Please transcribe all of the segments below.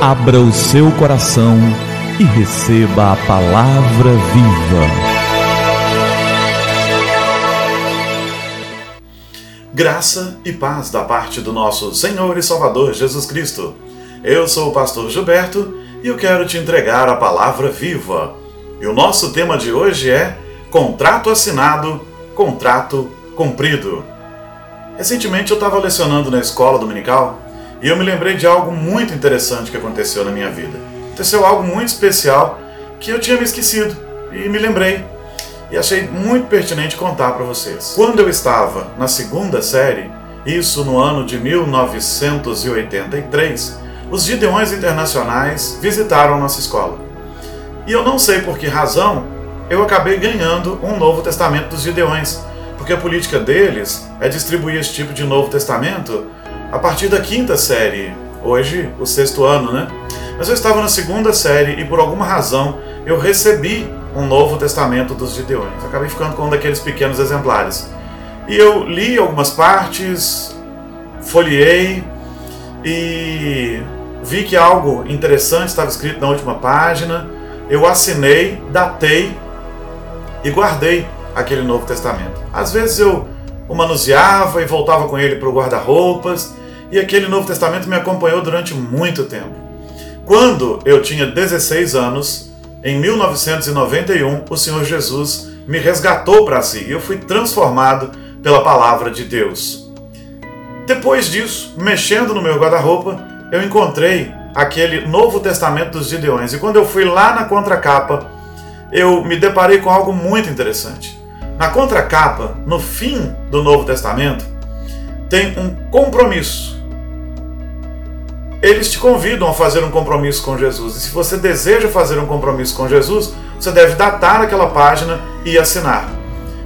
Abra o seu coração e receba a palavra viva. Graça e paz da parte do nosso Senhor e Salvador Jesus Cristo. Eu sou o pastor Gilberto e eu quero te entregar a palavra viva. E o nosso tema de hoje é contrato assinado, contrato cumprido. Recentemente eu estava lecionando na escola dominical e eu me lembrei de algo muito interessante que aconteceu na minha vida. Aconteceu algo muito especial que eu tinha me esquecido e me lembrei. E achei muito pertinente contar para vocês. Quando eu estava na segunda série, isso no ano de 1983, os Gideões Internacionais visitaram nossa escola. E eu não sei por que razão, eu acabei ganhando um Novo Testamento dos Gideões, porque a política deles é distribuir esse tipo de Novo Testamento a partir da quinta série, hoje o sexto ano, né? Mas eu estava na segunda série e por alguma razão eu recebi um Novo Testamento dos Gideões. Acabei ficando com um daqueles pequenos exemplares. E eu li algumas partes, folheei e vi que algo interessante estava escrito na última página. Eu assinei, datei e guardei aquele Novo Testamento. Às vezes eu o manuseava e voltava com ele para o guarda-roupas e aquele Novo Testamento me acompanhou durante muito tempo. Quando eu tinha 16 anos, em 1991, o Senhor Jesus me resgatou para si e eu fui transformado pela palavra de Deus. Depois disso, mexendo no meu guarda-roupa, eu encontrei aquele Novo Testamento dos Gideões e quando eu fui lá na contracapa, eu me deparei com algo muito interessante. Na contracapa, no fim do Novo Testamento, tem um compromisso eles te convidam a fazer um compromisso com Jesus. E se você deseja fazer um compromisso com Jesus, você deve datar aquela página e assinar.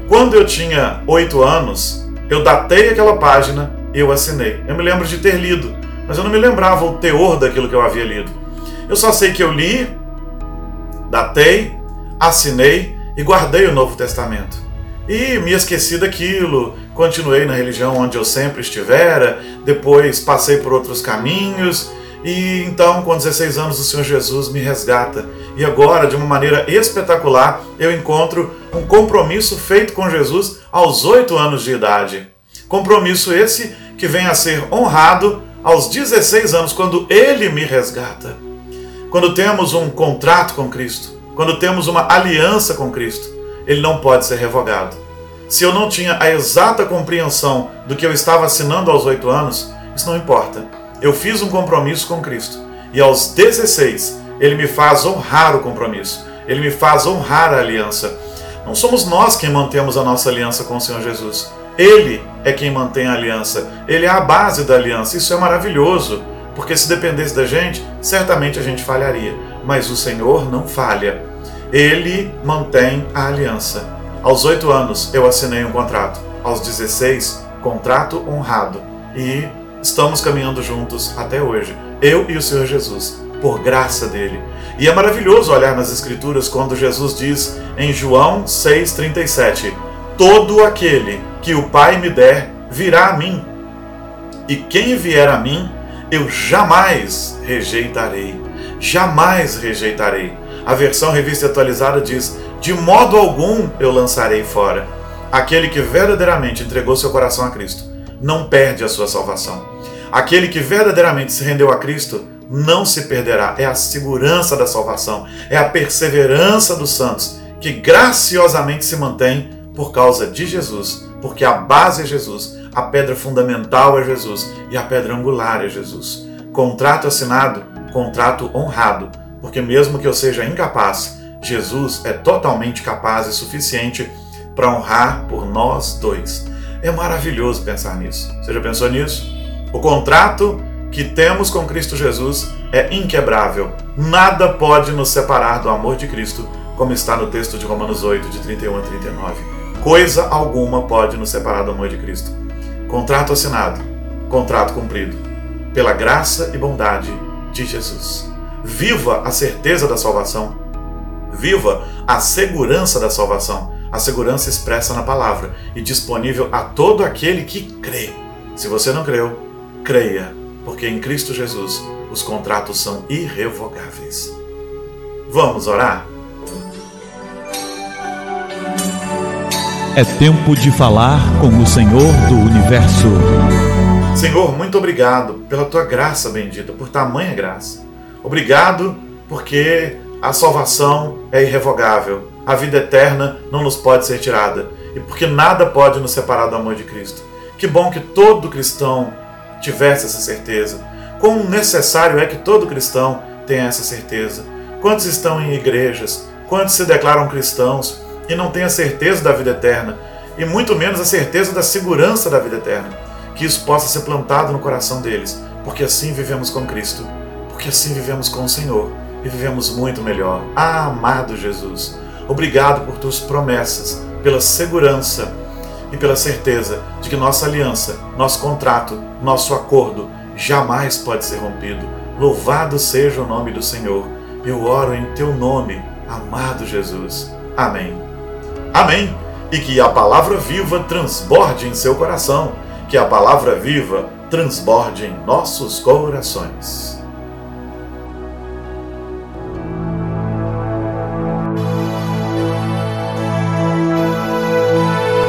Quando eu tinha oito anos, eu datei aquela página e eu assinei. Eu me lembro de ter lido, mas eu não me lembrava o teor daquilo que eu havia lido. Eu só sei que eu li, datei, assinei e guardei o Novo Testamento. E me esqueci daquilo, continuei na religião onde eu sempre estivera, depois passei por outros caminhos, e então, com 16 anos, o Senhor Jesus me resgata. E agora, de uma maneira espetacular, eu encontro um compromisso feito com Jesus aos 8 anos de idade. Compromisso esse que vem a ser honrado aos 16 anos, quando Ele me resgata. Quando temos um contrato com Cristo, quando temos uma aliança com Cristo, ele não pode ser revogado. Se eu não tinha a exata compreensão do que eu estava assinando aos oito anos, isso não importa. Eu fiz um compromisso com Cristo e aos 16 ele me faz honrar o compromisso, ele me faz honrar a aliança. Não somos nós quem mantemos a nossa aliança com o Senhor Jesus. Ele é quem mantém a aliança, ele é a base da aliança. Isso é maravilhoso, porque se dependesse da gente, certamente a gente falharia. Mas o Senhor não falha ele mantém a aliança. Aos oito anos eu assinei um contrato. Aos 16, contrato honrado. E estamos caminhando juntos até hoje. Eu e o Senhor Jesus, por graça dele. E é maravilhoso olhar nas Escrituras quando Jesus diz em João 6,37: Todo aquele que o Pai me der virá a mim, e quem vier a mim, eu jamais rejeitarei. Jamais rejeitarei. A versão revista atualizada diz: De modo algum eu lançarei fora. Aquele que verdadeiramente entregou seu coração a Cristo não perde a sua salvação. Aquele que verdadeiramente se rendeu a Cristo não se perderá. É a segurança da salvação, é a perseverança dos santos que graciosamente se mantém por causa de Jesus, porque a base é Jesus, a pedra fundamental é Jesus e a pedra angular é Jesus. Contrato assinado, contrato honrado porque mesmo que eu seja incapaz, Jesus é totalmente capaz e suficiente para honrar por nós dois. É maravilhoso pensar nisso. Você já pensou nisso? O contrato que temos com Cristo Jesus é inquebrável. Nada pode nos separar do amor de Cristo, como está no texto de Romanos 8, de 31 a 39. Coisa alguma pode nos separar do amor de Cristo. Contrato assinado, contrato cumprido, pela graça e bondade de Jesus. Viva a certeza da salvação. Viva a segurança da salvação. A segurança expressa na palavra e disponível a todo aquele que crê. Se você não creu, creia, porque em Cristo Jesus os contratos são irrevogáveis. Vamos orar? É tempo de falar com o Senhor do universo. Senhor, muito obrigado pela tua graça bendita, por tamanha graça. Obrigado porque a salvação é irrevogável, a vida eterna não nos pode ser tirada e porque nada pode nos separar do amor de Cristo. Que bom que todo cristão tivesse essa certeza. Quão necessário é que todo cristão tenha essa certeza. Quantos estão em igrejas, quantos se declaram cristãos e não têm a certeza da vida eterna, e muito menos a certeza da segurança da vida eterna. Que isso possa ser plantado no coração deles, porque assim vivemos com Cristo, porque assim vivemos com o Senhor e vivemos muito melhor. Ah, amado Jesus, obrigado por tuas promessas, pela segurança e pela certeza de que nossa aliança, nosso contrato, nosso acordo jamais pode ser rompido. Louvado seja o nome do Senhor. Eu oro em teu nome, amado Jesus. Amém. Amém. E que a palavra viva transborde em seu coração, que a palavra viva transborde em nossos corações.